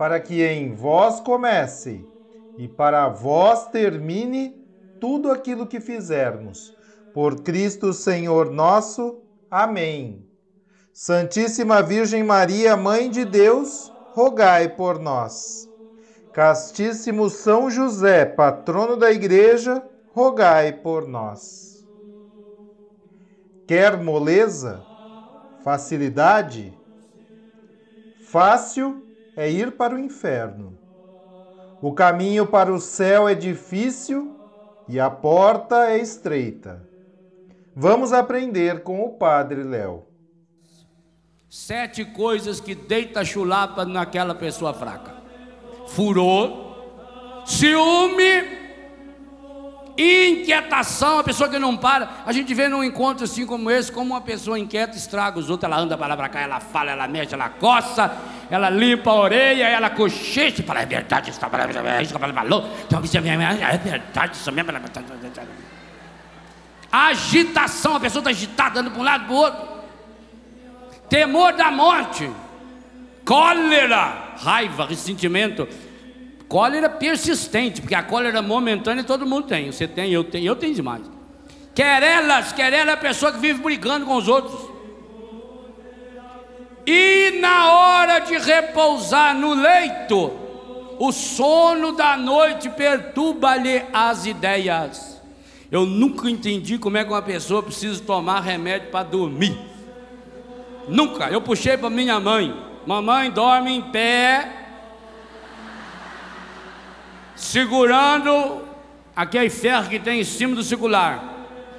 para que em vós comece e para vós termine tudo aquilo que fizermos. Por Cristo Senhor nosso. Amém. Santíssima Virgem Maria, Mãe de Deus, rogai por nós. Castíssimo São José, patrono da Igreja, rogai por nós. Quer moleza? Facilidade? Fácil é ir para o inferno. O caminho para o céu é difícil e a porta é estreita. Vamos aprender com o Padre Léo. Sete coisas que deita chulapa naquela pessoa fraca: furor, ciúme, inquietação, a pessoa que não para. A gente vê num encontro assim como esse, como uma pessoa inquieta estraga os outros. Ela anda para lá para cá, ela fala, ela mexe, ela coça, ela limpa a orelha, ela cochicha e fala: é verdade, isso é isso que ela falou, é verdade, isso mesmo. Agitação, a pessoa está agitada, andando para um lado para o outro. Temor da morte, cólera, raiva, ressentimento Cólera persistente, porque a cólera momentânea todo mundo tem. Você tem, eu tenho, eu tenho demais. Querelas, querela é a pessoa que vive brigando com os outros. E na hora de repousar no leito, o sono da noite perturba-lhe as ideias. Eu nunca entendi como é que uma pessoa precisa tomar remédio para dormir. Nunca. Eu puxei para minha mãe. Mamãe dorme em pé, segurando aquele ferro que tem em cima do circular.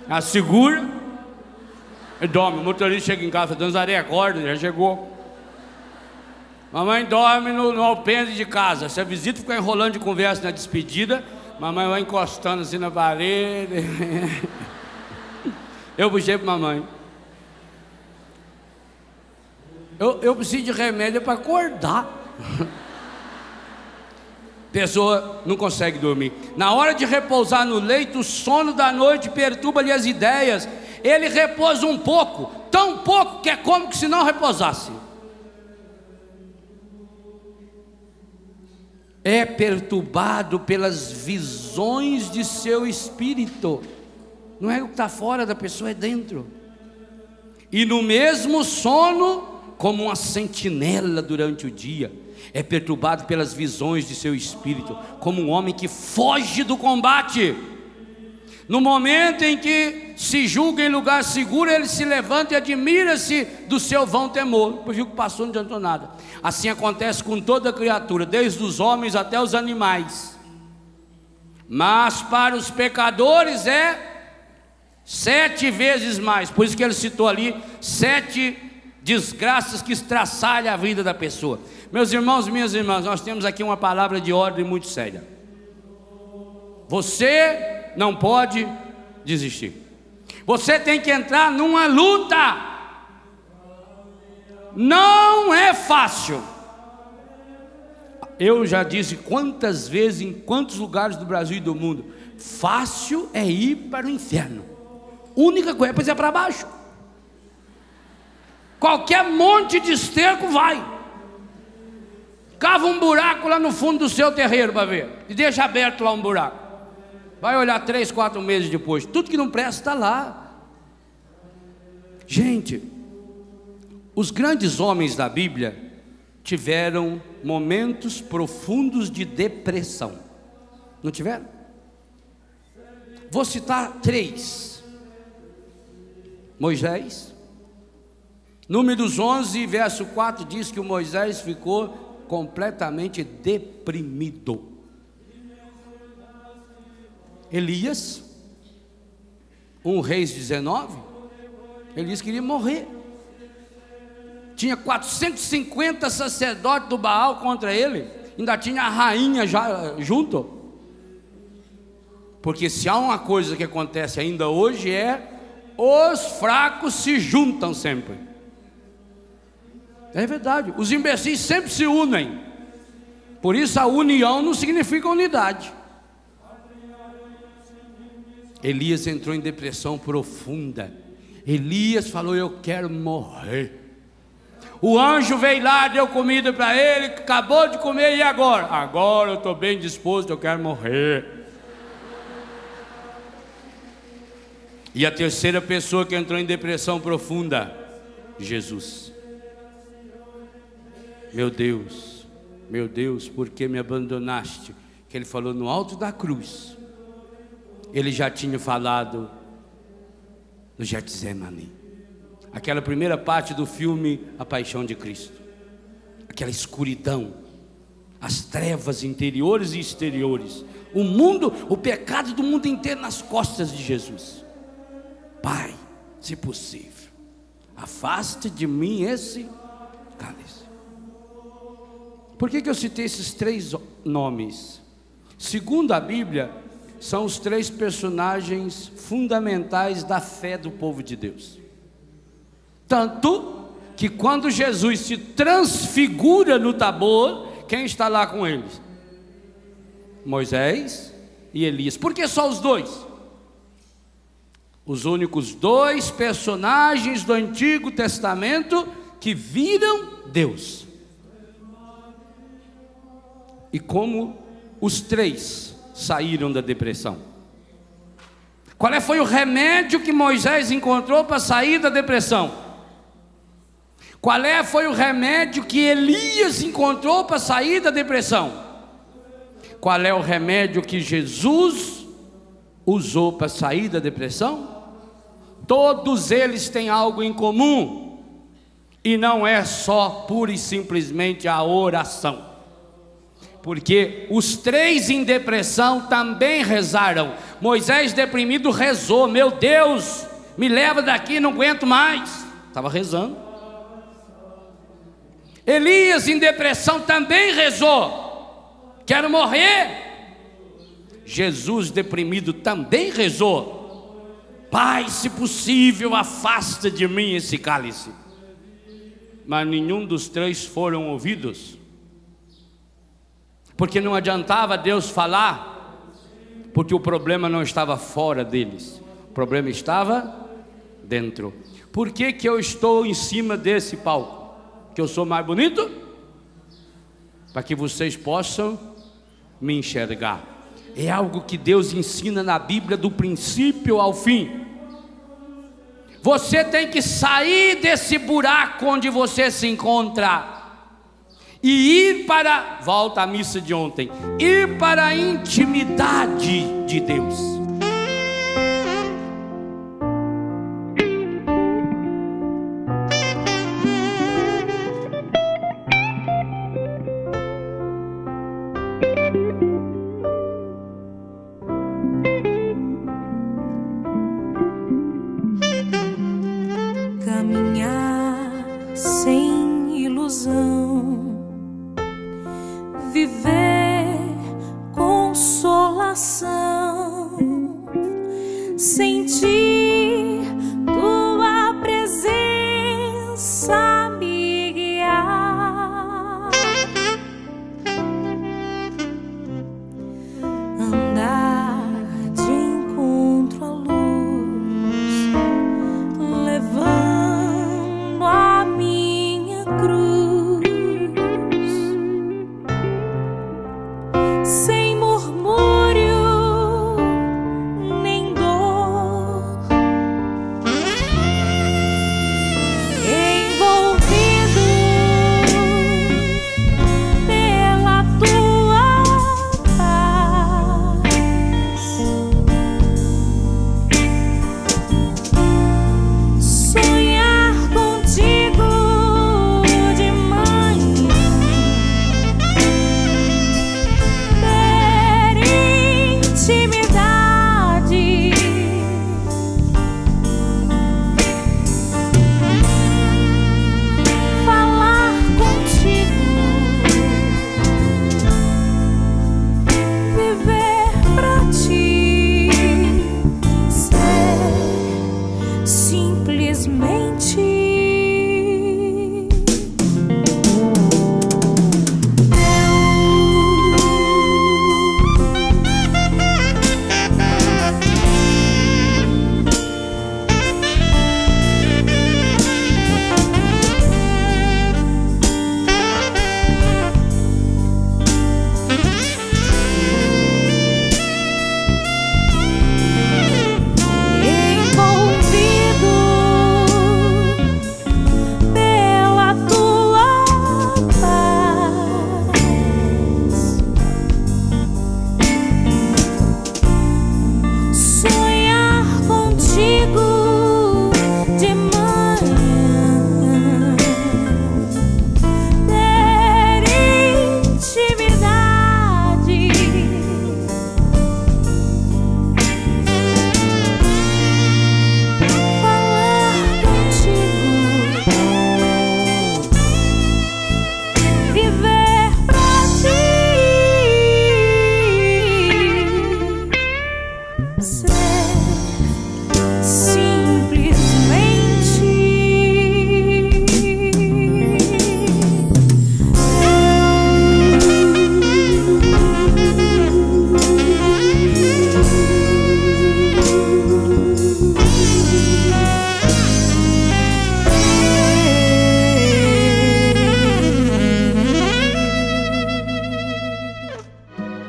A segura dorme. O motorista chega em casa, Danzaré, acorda, já chegou. Mamãe dorme no, no alpendre de casa. Se a visita ficar enrolando de conversa na despedida, mamãe vai encostando assim na parede. Eu puxei para mamãe. Eu, eu preciso de remédio para acordar. pessoa não consegue dormir. Na hora de repousar no leito, o sono da noite perturba-lhe as ideias. Ele repousa um pouco, tão pouco que é como que se não repousasse. É perturbado pelas visões de seu espírito. Não é o que está fora da pessoa, é dentro. E no mesmo sono, como uma sentinela durante o dia é perturbado pelas visões de seu espírito, como um homem que foge do combate. No momento em que se julga em lugar seguro, ele se levanta e admira-se do seu vão temor. Viu que passou, não adiantou nada. Assim acontece com toda criatura, desde os homens até os animais. Mas para os pecadores é sete vezes mais. Por isso que ele citou ali sete desgraças que estraçalham a vida da pessoa. Meus irmãos minhas irmãs, nós temos aqui uma palavra de ordem muito séria. Você não pode desistir. Você tem que entrar numa luta. Não é fácil. Eu já disse quantas vezes, em quantos lugares do Brasil e do mundo, fácil é ir para o inferno. Única coisa é para para baixo. Qualquer monte de esterco vai. Cava um buraco lá no fundo do seu terreiro para ver. E deixa aberto lá um buraco. Vai olhar três, quatro meses depois. Tudo que não presta está lá. Gente, os grandes homens da Bíblia tiveram momentos profundos de depressão. Não tiveram? Vou citar três: Moisés, Números 11, verso 4 diz que o Moisés ficou completamente deprimido. Elias, 1 Reis 19, Elias queria morrer. Tinha 450 sacerdotes do Baal contra ele, ainda tinha a rainha já junto. Porque se há uma coisa que acontece ainda hoje é os fracos se juntam sempre. É verdade. Os imbecis sempre se unem. Por isso a união não significa unidade. Elias entrou em depressão profunda. Elias falou: Eu quero morrer. O anjo veio lá, deu comida para ele, acabou de comer e agora? Agora eu estou bem disposto, eu quero morrer. E a terceira pessoa que entrou em depressão profunda, Jesus. Meu Deus, meu Deus, por que me abandonaste? Que ele falou no alto da cruz. Ele já tinha falado no Getsemane. Aquela primeira parte do filme A Paixão de Cristo. Aquela escuridão, as trevas interiores e exteriores, o mundo, o pecado do mundo inteiro nas costas de Jesus. Pai, se possível, afaste de mim esse cálice. Por que, que eu citei esses três nomes? Segundo a Bíblia, são os três personagens fundamentais da fé do povo de Deus. Tanto que quando Jesus se transfigura no Tabor, quem está lá com eles? Moisés e Elias. Por que só os dois? Os únicos dois personagens do Antigo Testamento que viram Deus e como os três saíram da depressão. Qual é, foi o remédio que Moisés encontrou para sair da depressão? Qual é, foi o remédio que Elias encontrou para sair da depressão? Qual é o remédio que Jesus usou para sair da depressão? Todos eles têm algo em comum, e não é só pura e simplesmente a oração porque os três em depressão também rezaram. Moisés deprimido rezou: Meu Deus, me leva daqui, não aguento mais. Estava rezando. Elias em depressão também rezou: Quero morrer. Jesus deprimido também rezou: Pai, se possível, afasta de mim esse cálice. Mas nenhum dos três foram ouvidos porque não adiantava Deus falar, porque o problema não estava fora deles, o problema estava dentro. Por que, que eu estou em cima desse palco? Que eu sou mais bonito? Para que vocês possam me enxergar. É algo que Deus ensina na Bíblia do princípio ao fim. Você tem que sair desse buraco onde você se encontra e ir para, volta à missa de ontem, ir para a intimidade de Deus.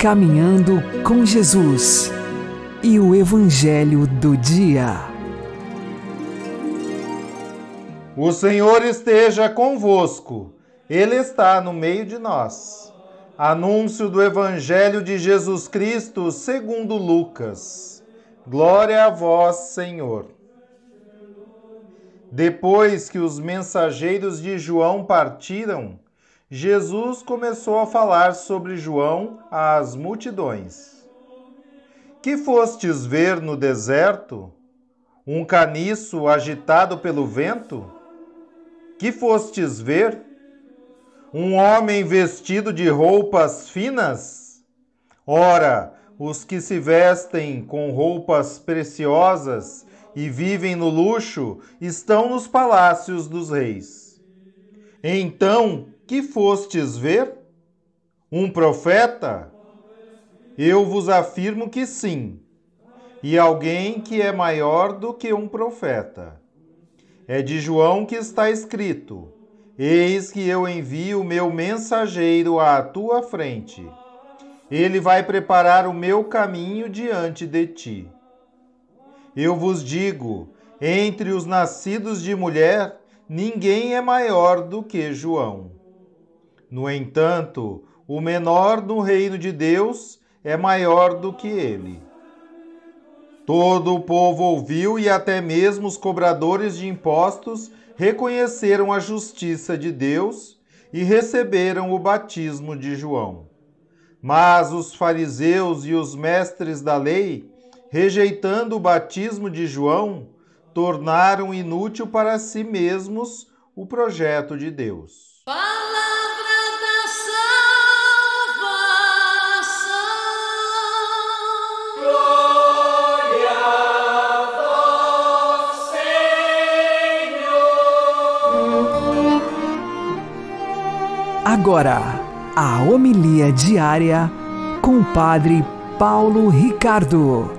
Caminhando com Jesus e o Evangelho do Dia. O Senhor esteja convosco, Ele está no meio de nós. Anúncio do Evangelho de Jesus Cristo segundo Lucas. Glória a vós, Senhor. Depois que os mensageiros de João partiram, Jesus começou a falar sobre João às multidões. Que fostes ver no deserto? Um caniço agitado pelo vento? Que fostes ver? Um homem vestido de roupas finas? Ora, os que se vestem com roupas preciosas e vivem no luxo estão nos palácios dos reis. Então, que fostes ver? Um profeta? Eu vos afirmo que sim, e alguém que é maior do que um profeta. É de João que está escrito: Eis que eu envio o meu mensageiro à tua frente. Ele vai preparar o meu caminho diante de ti. Eu vos digo: entre os nascidos de mulher, ninguém é maior do que João. No entanto, o menor no reino de Deus é maior do que ele. Todo o povo ouviu e até mesmo os cobradores de impostos reconheceram a justiça de Deus e receberam o batismo de João. Mas os fariseus e os mestres da lei, rejeitando o batismo de João, tornaram inútil para si mesmos o projeto de Deus. Agora, a homilia diária com o Padre Paulo Ricardo.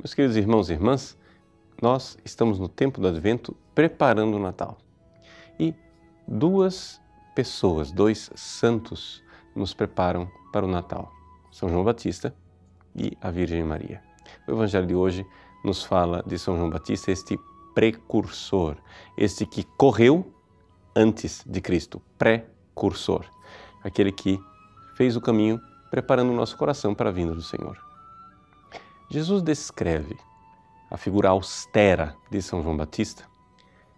Meus queridos irmãos e irmãs, nós estamos no tempo do Advento preparando o Natal. E duas pessoas, dois santos, nos preparam para o Natal: São João Batista e a Virgem Maria. O Evangelho de hoje nos fala de São João Batista, este precursor, este que correu antes de Cristo, precursor, aquele que fez o caminho preparando o nosso coração para a vinda do Senhor. Jesus descreve a figura austera de São João Batista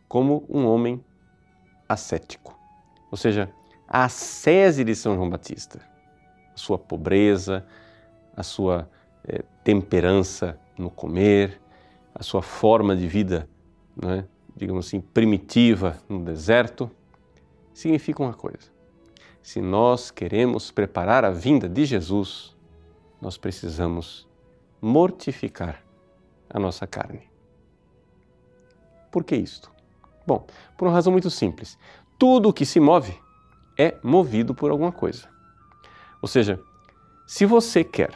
como um homem ascético, ou seja, a ascese de São João Batista, a sua pobreza, a sua eh, temperança no comer, a sua forma de vida é? digamos assim, primitiva no deserto, significa uma coisa. Se nós queremos preparar a vinda de Jesus, nós precisamos mortificar a nossa carne. Por que isto? Bom, por uma razão muito simples. Tudo o que se move é movido por alguma coisa. Ou seja, se você quer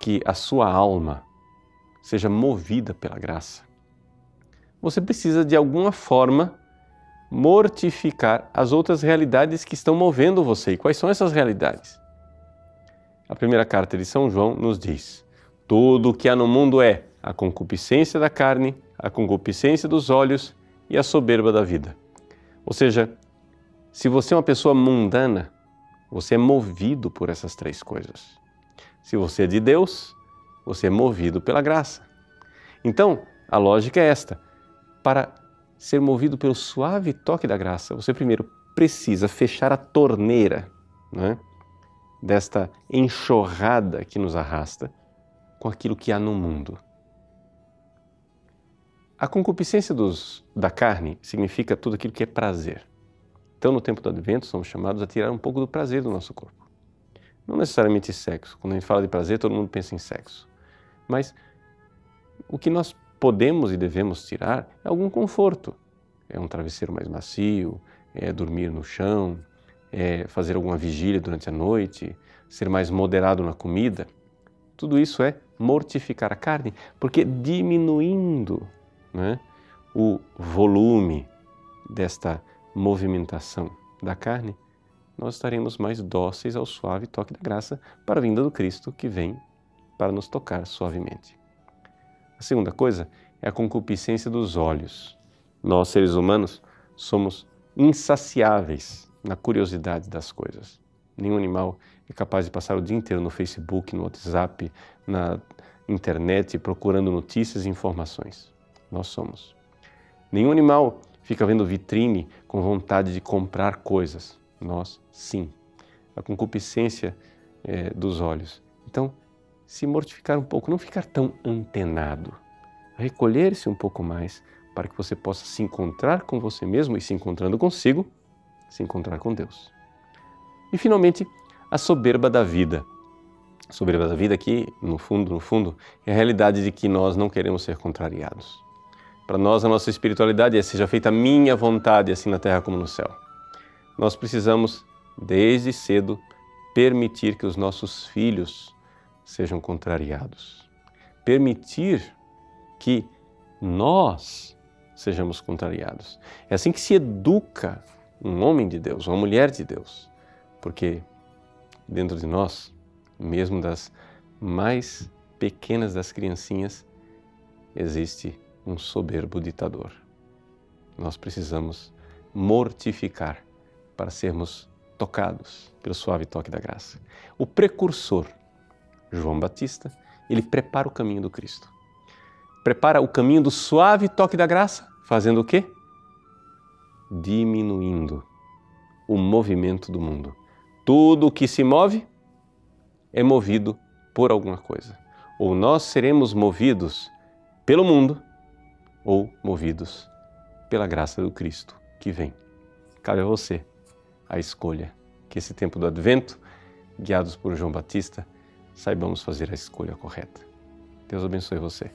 que a sua alma seja movida pela graça, você precisa de alguma forma mortificar as outras realidades que estão movendo você. E quais são essas realidades? A primeira carta de São João nos diz: tudo o que há no mundo é a concupiscência da carne, a concupiscência dos olhos e a soberba da vida. Ou seja, se você é uma pessoa mundana, você é movido por essas três coisas. Se você é de Deus, você é movido pela graça. Então, a lógica é esta para ser movido pelo suave toque da graça, você primeiro precisa fechar a torneira né, desta enxurrada que nos arrasta com aquilo que há no mundo. A concupiscência dos, da carne significa tudo aquilo que é prazer. Então, no tempo do advento, somos chamados a tirar um pouco do prazer do nosso corpo. Não necessariamente sexo. Quando a gente fala de prazer, todo mundo pensa em sexo. Mas o que nós podemos e devemos tirar é algum conforto. É um travesseiro mais macio, é dormir no chão, é fazer alguma vigília durante a noite, ser mais moderado na comida. Tudo isso é mortificar a carne, porque diminuindo né, o volume desta movimentação da carne, nós estaremos mais dóceis ao suave toque da graça para a vinda do Cristo que vem para nos tocar suavemente. A segunda coisa é a concupiscência dos olhos. Nós, seres humanos, somos insaciáveis na curiosidade das coisas. Nenhum animal é capaz de passar o dia inteiro no Facebook, no WhatsApp, na internet procurando notícias e informações. Nós somos. Nenhum animal fica vendo vitrine com vontade de comprar coisas. Nós, sim. A concupiscência é, dos olhos. Então, se mortificar um pouco, não ficar tão antenado, recolher-se um pouco mais para que você possa se encontrar com você mesmo e se encontrando consigo, se encontrar com Deus. E finalmente, a soberba da vida. A soberba da vida aqui, no fundo, no fundo, é a realidade de que nós não queremos ser contrariados. Para nós, a nossa espiritualidade é seja feita a minha vontade, assim na terra como no céu. Nós precisamos, desde cedo, permitir que os nossos filhos sejam contrariados. Permitir que nós sejamos contrariados. É assim que se educa um homem de Deus, uma mulher de Deus, porque dentro de nós, mesmo das mais pequenas das criancinhas, existe um soberbo ditador. Nós precisamos mortificar para sermos tocados pelo suave toque da graça. O precursor, João Batista, ele prepara o caminho do Cristo. Prepara o caminho do suave toque da graça, fazendo o quê? Diminuindo o movimento do mundo. Tudo o que se move é movido por alguma coisa. Ou nós seremos movidos pelo mundo, ou movidos pela graça do Cristo que vem. Cabe a você a escolha. Que esse tempo do advento, guiados por João Batista, saibamos fazer a escolha correta. Deus abençoe você.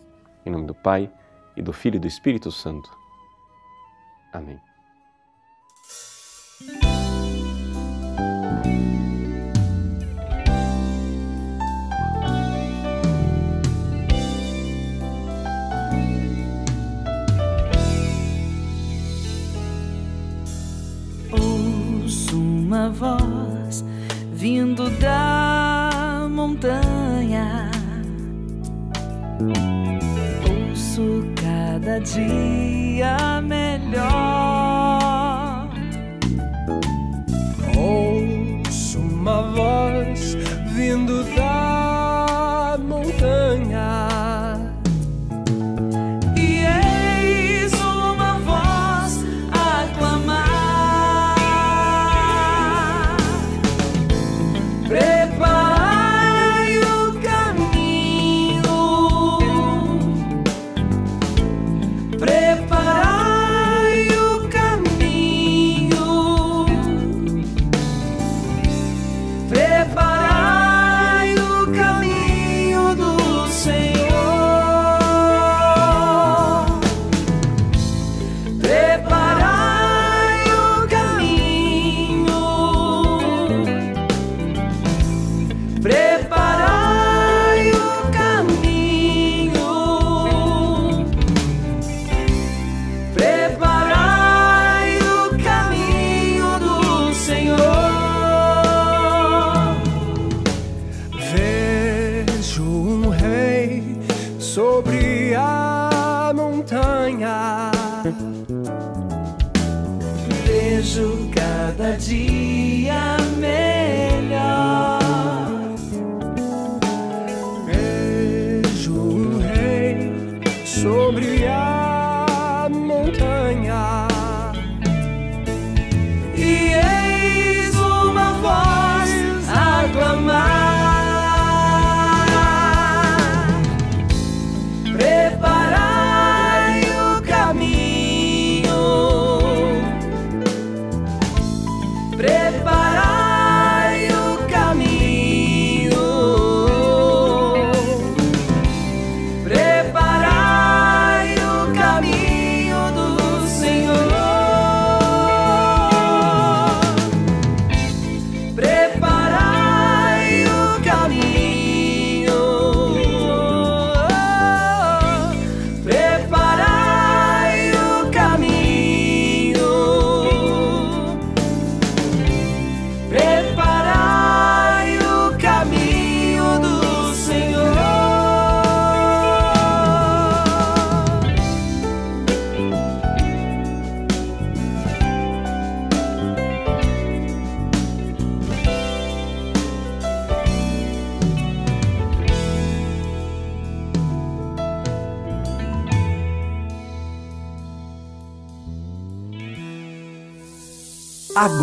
Em nome do Pai, e do Filho e do Espírito Santo. Amém. uma voz vindo da Ouço cada dia melhor. Ouço uma voz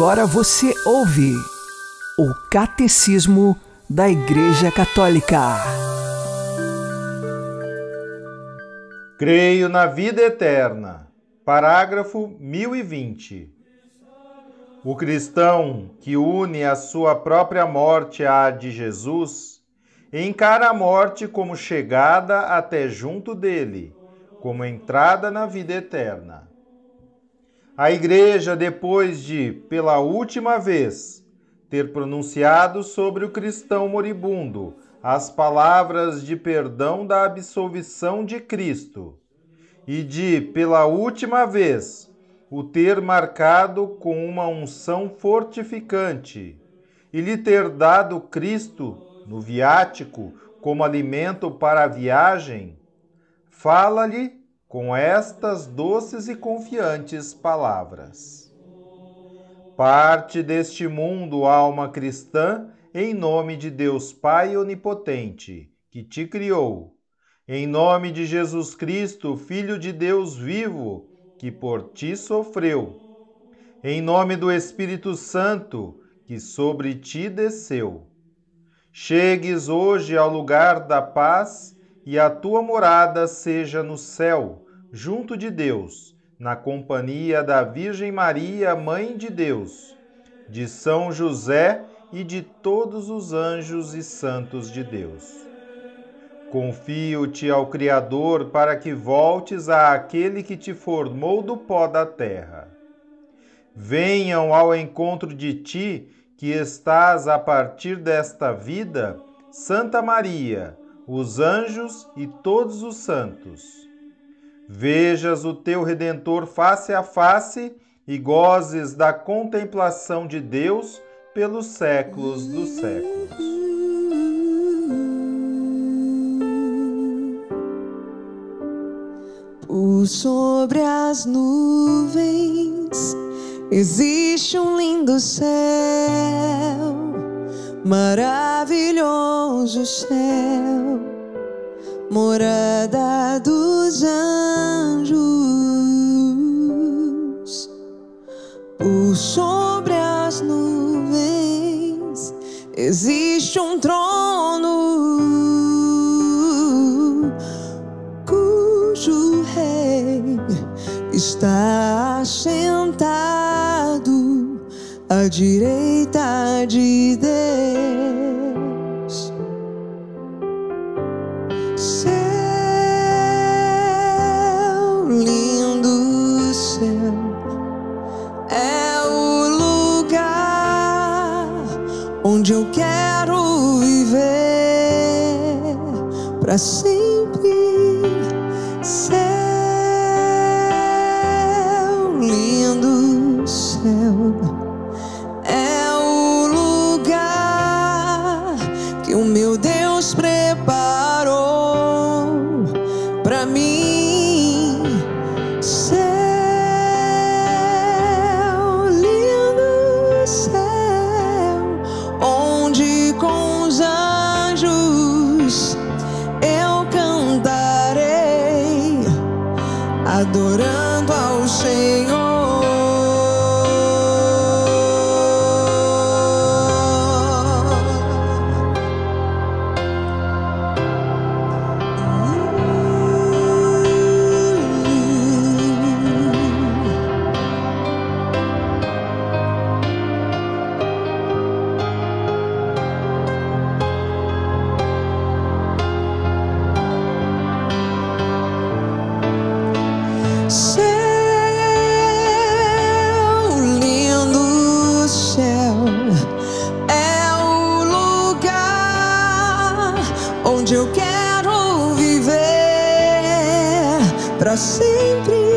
Agora você ouve o Catecismo da Igreja Católica. Creio na vida eterna. Parágrafo 1020. O cristão que une a sua própria morte à de Jesus encara a morte como chegada até junto dele, como entrada na vida eterna. A Igreja, depois de, pela última vez, ter pronunciado sobre o cristão moribundo as palavras de perdão da absolvição de Cristo, e de, pela última vez, o ter marcado com uma unção fortificante, e lhe ter dado Cristo, no viático, como alimento para a viagem, fala-lhe com estas doces e confiantes palavras. Parte deste mundo, alma cristã, em nome de Deus Pai Onipotente, que te criou, em nome de Jesus Cristo, Filho de Deus vivo, que por ti sofreu, em nome do Espírito Santo, que sobre ti desceu. Chegues hoje ao lugar da paz e a tua morada seja no céu, junto de Deus, na companhia da Virgem Maria, Mãe de Deus, de São José e de todos os anjos e santos de Deus. Confio-te ao Criador para que voltes àquele que te formou do pó da terra. Venham ao encontro de ti, que estás a partir desta vida, Santa Maria, os anjos e todos os santos. Vejas o teu Redentor face a face e gozes da contemplação de Deus pelos séculos dos séculos. Por sobre as nuvens existe um lindo céu, maravilhoso céu, morada dos anjos. Por sobre as nuvens existe um trono cujo rei está sentado à direita de Deus. Céu, lindo céu, é o lugar onde eu quero viver para sempre. Onde eu quero viver para sempre.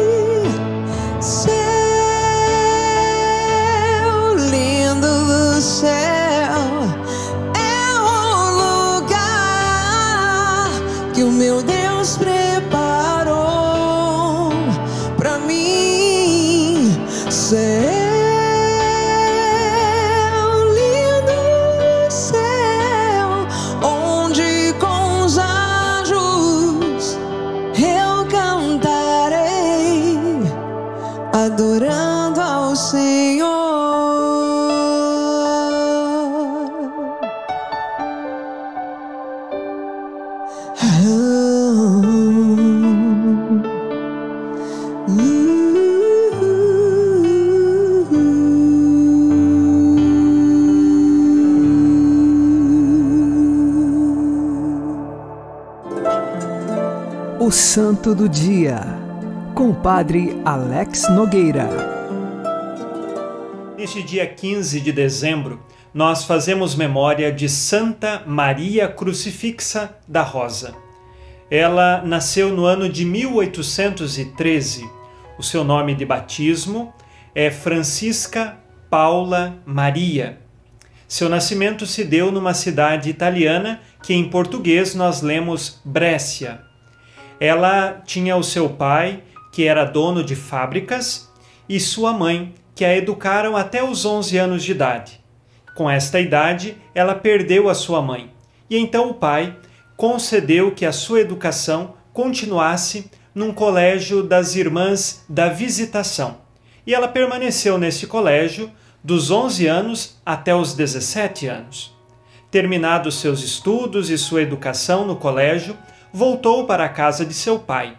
Santo do Dia, com o Padre Alex Nogueira. Neste dia 15 de dezembro, nós fazemos memória de Santa Maria Crucifixa da Rosa. Ela nasceu no ano de 1813. O seu nome de batismo é Francisca Paula Maria. Seu nascimento se deu numa cidade italiana que em português nós lemos Brescia. Ela tinha o seu pai, que era dono de fábricas, e sua mãe, que a educaram até os 11 anos de idade. Com esta idade, ela perdeu a sua mãe, e então o pai concedeu que a sua educação continuasse num colégio das Irmãs da Visitação. E ela permaneceu nesse colégio dos 11 anos até os 17 anos. Terminados seus estudos e sua educação no colégio, voltou para a casa de seu pai.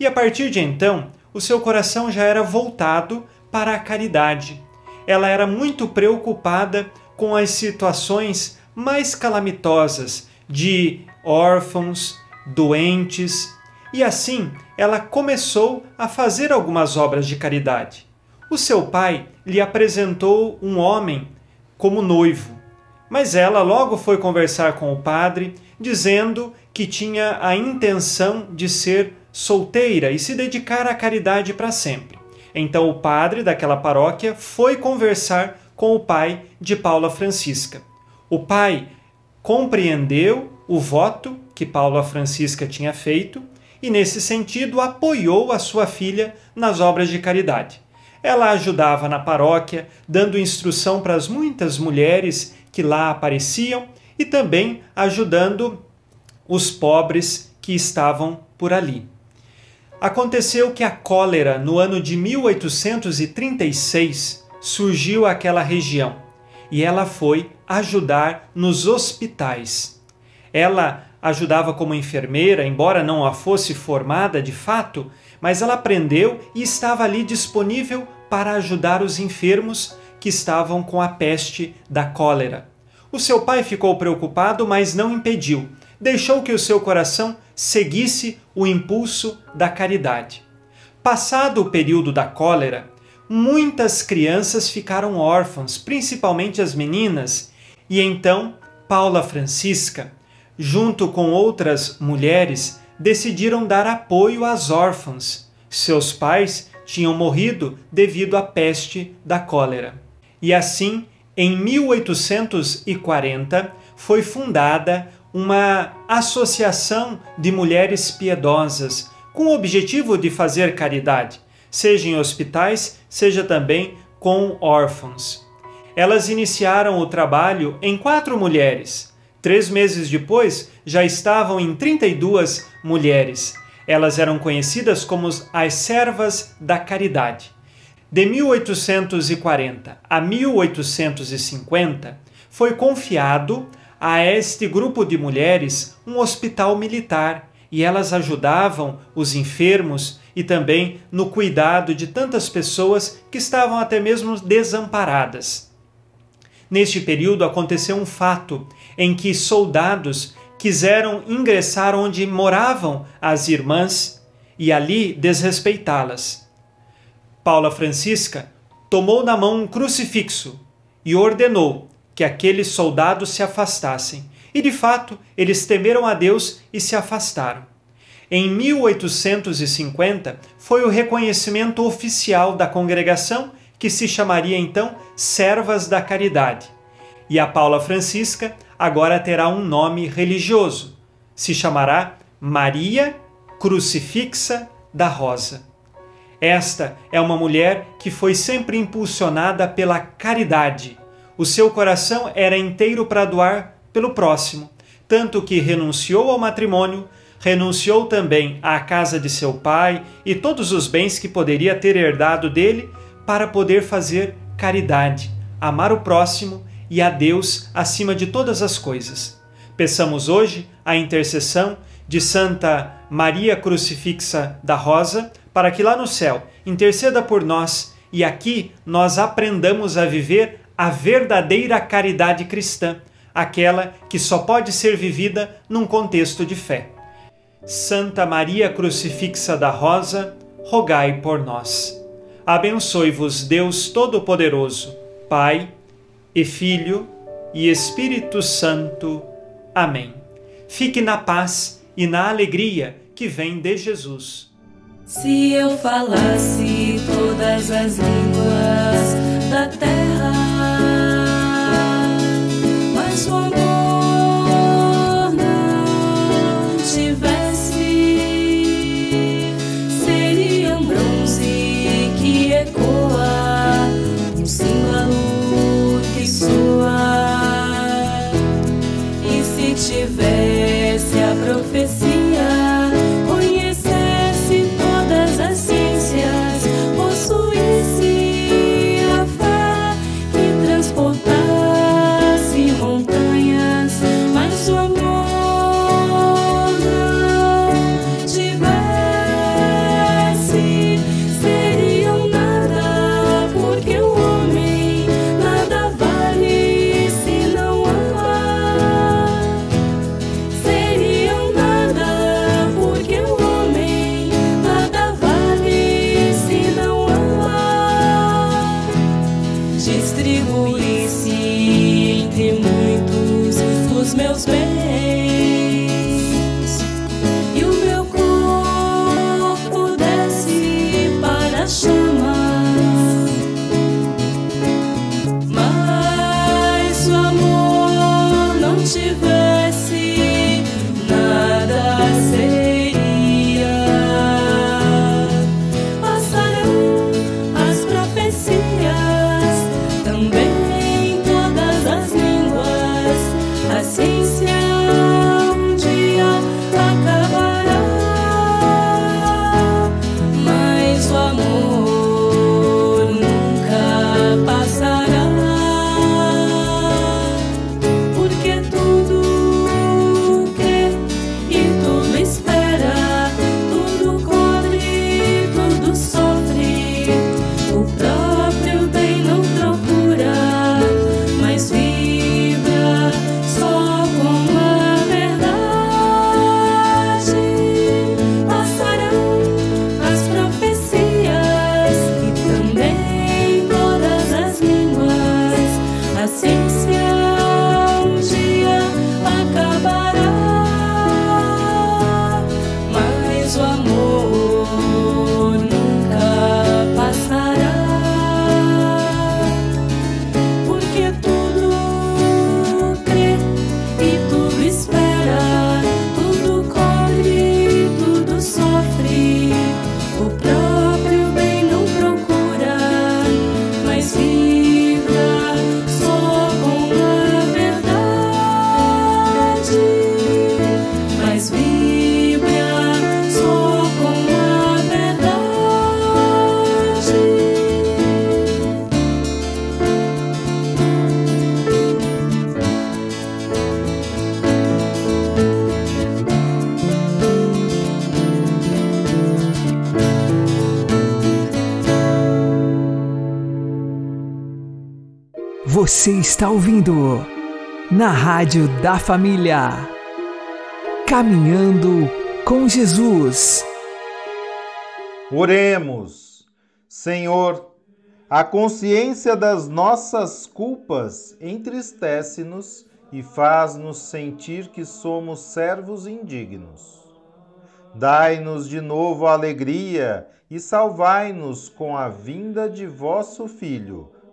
E a partir de então, o seu coração já era voltado para a caridade. Ela era muito preocupada com as situações mais calamitosas de órfãos, doentes, e assim ela começou a fazer algumas obras de caridade. O seu pai lhe apresentou um homem como noivo, mas ela logo foi conversar com o padre, dizendo que tinha a intenção de ser solteira e se dedicar à caridade para sempre. Então o padre daquela paróquia foi conversar com o pai de Paula Francisca. O pai compreendeu o voto que Paula Francisca tinha feito e, nesse sentido, apoiou a sua filha nas obras de caridade. Ela ajudava na paróquia, dando instrução para as muitas mulheres que lá apareciam e também ajudando os pobres que estavam por ali. Aconteceu que a cólera, no ano de 1836, surgiu àquela região e ela foi ajudar nos hospitais. Ela ajudava como enfermeira, embora não a fosse formada de fato, mas ela aprendeu e estava ali disponível para ajudar os enfermos que estavam com a peste da cólera. O seu pai ficou preocupado, mas não impediu. Deixou que o seu coração seguisse o impulso da caridade. Passado o período da cólera, muitas crianças ficaram órfãs, principalmente as meninas, e então Paula Francisca, junto com outras mulheres, decidiram dar apoio às órfãs. Seus pais tinham morrido devido à peste da cólera. E assim em 1840, foi fundada uma associação de mulheres piedosas com o objetivo de fazer caridade, seja em hospitais, seja também com órfãos. Elas iniciaram o trabalho em quatro mulheres. Três meses depois, já estavam em 32 mulheres. Elas eram conhecidas como as servas da caridade. De 1840 a 1850, foi confiado a este grupo de mulheres um hospital militar e elas ajudavam os enfermos e também no cuidado de tantas pessoas que estavam até mesmo desamparadas. Neste período aconteceu um fato em que soldados quiseram ingressar onde moravam as irmãs e ali desrespeitá-las. Paula Francisca tomou na mão um crucifixo e ordenou que aqueles soldados se afastassem. E de fato, eles temeram a Deus e se afastaram. Em 1850 foi o reconhecimento oficial da congregação, que se chamaria então Servas da Caridade. E a Paula Francisca agora terá um nome religioso. Se chamará Maria Crucifixa da Rosa. Esta é uma mulher que foi sempre impulsionada pela caridade. O seu coração era inteiro para doar pelo próximo, tanto que renunciou ao matrimônio, renunciou também à casa de seu pai e todos os bens que poderia ter herdado dele para poder fazer caridade, amar o próximo e a Deus acima de todas as coisas. Peçamos hoje a intercessão de Santa Maria Crucifixa da Rosa para que lá no céu interceda por nós e aqui nós aprendamos a viver a verdadeira caridade cristã, aquela que só pode ser vivida num contexto de fé. Santa Maria Crucifixa da Rosa, rogai por nós. Abençoe-vos Deus Todo-Poderoso, Pai e Filho e Espírito Santo. Amém. Fique na paz e na alegria que vem de Jesus. Se eu falasse todas as línguas da terra, Você está ouvindo na Rádio da Família. Caminhando com Jesus. Oremos. Senhor, a consciência das nossas culpas entristece-nos e faz-nos sentir que somos servos indignos. Dai-nos de novo a alegria e salvai-nos com a vinda de vosso Filho,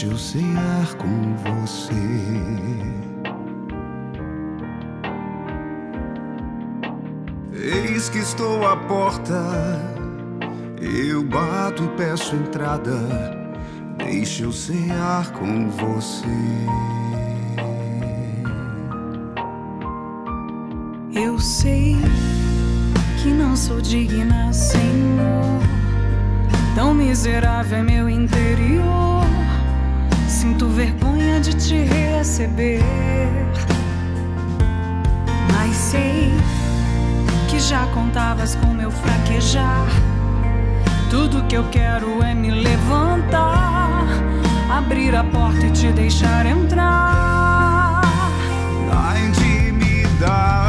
Deixa eu cear com você. Eis que estou à porta, eu bato e peço entrada, deixa eu cear com você. Eu sei que não sou digna, Senhor. Tão miserável é meu interior. De te receber. Mas sei que já contavas com meu fraquejar. Tudo que eu quero é me levantar, abrir a porta e te deixar entrar. Na intimidade.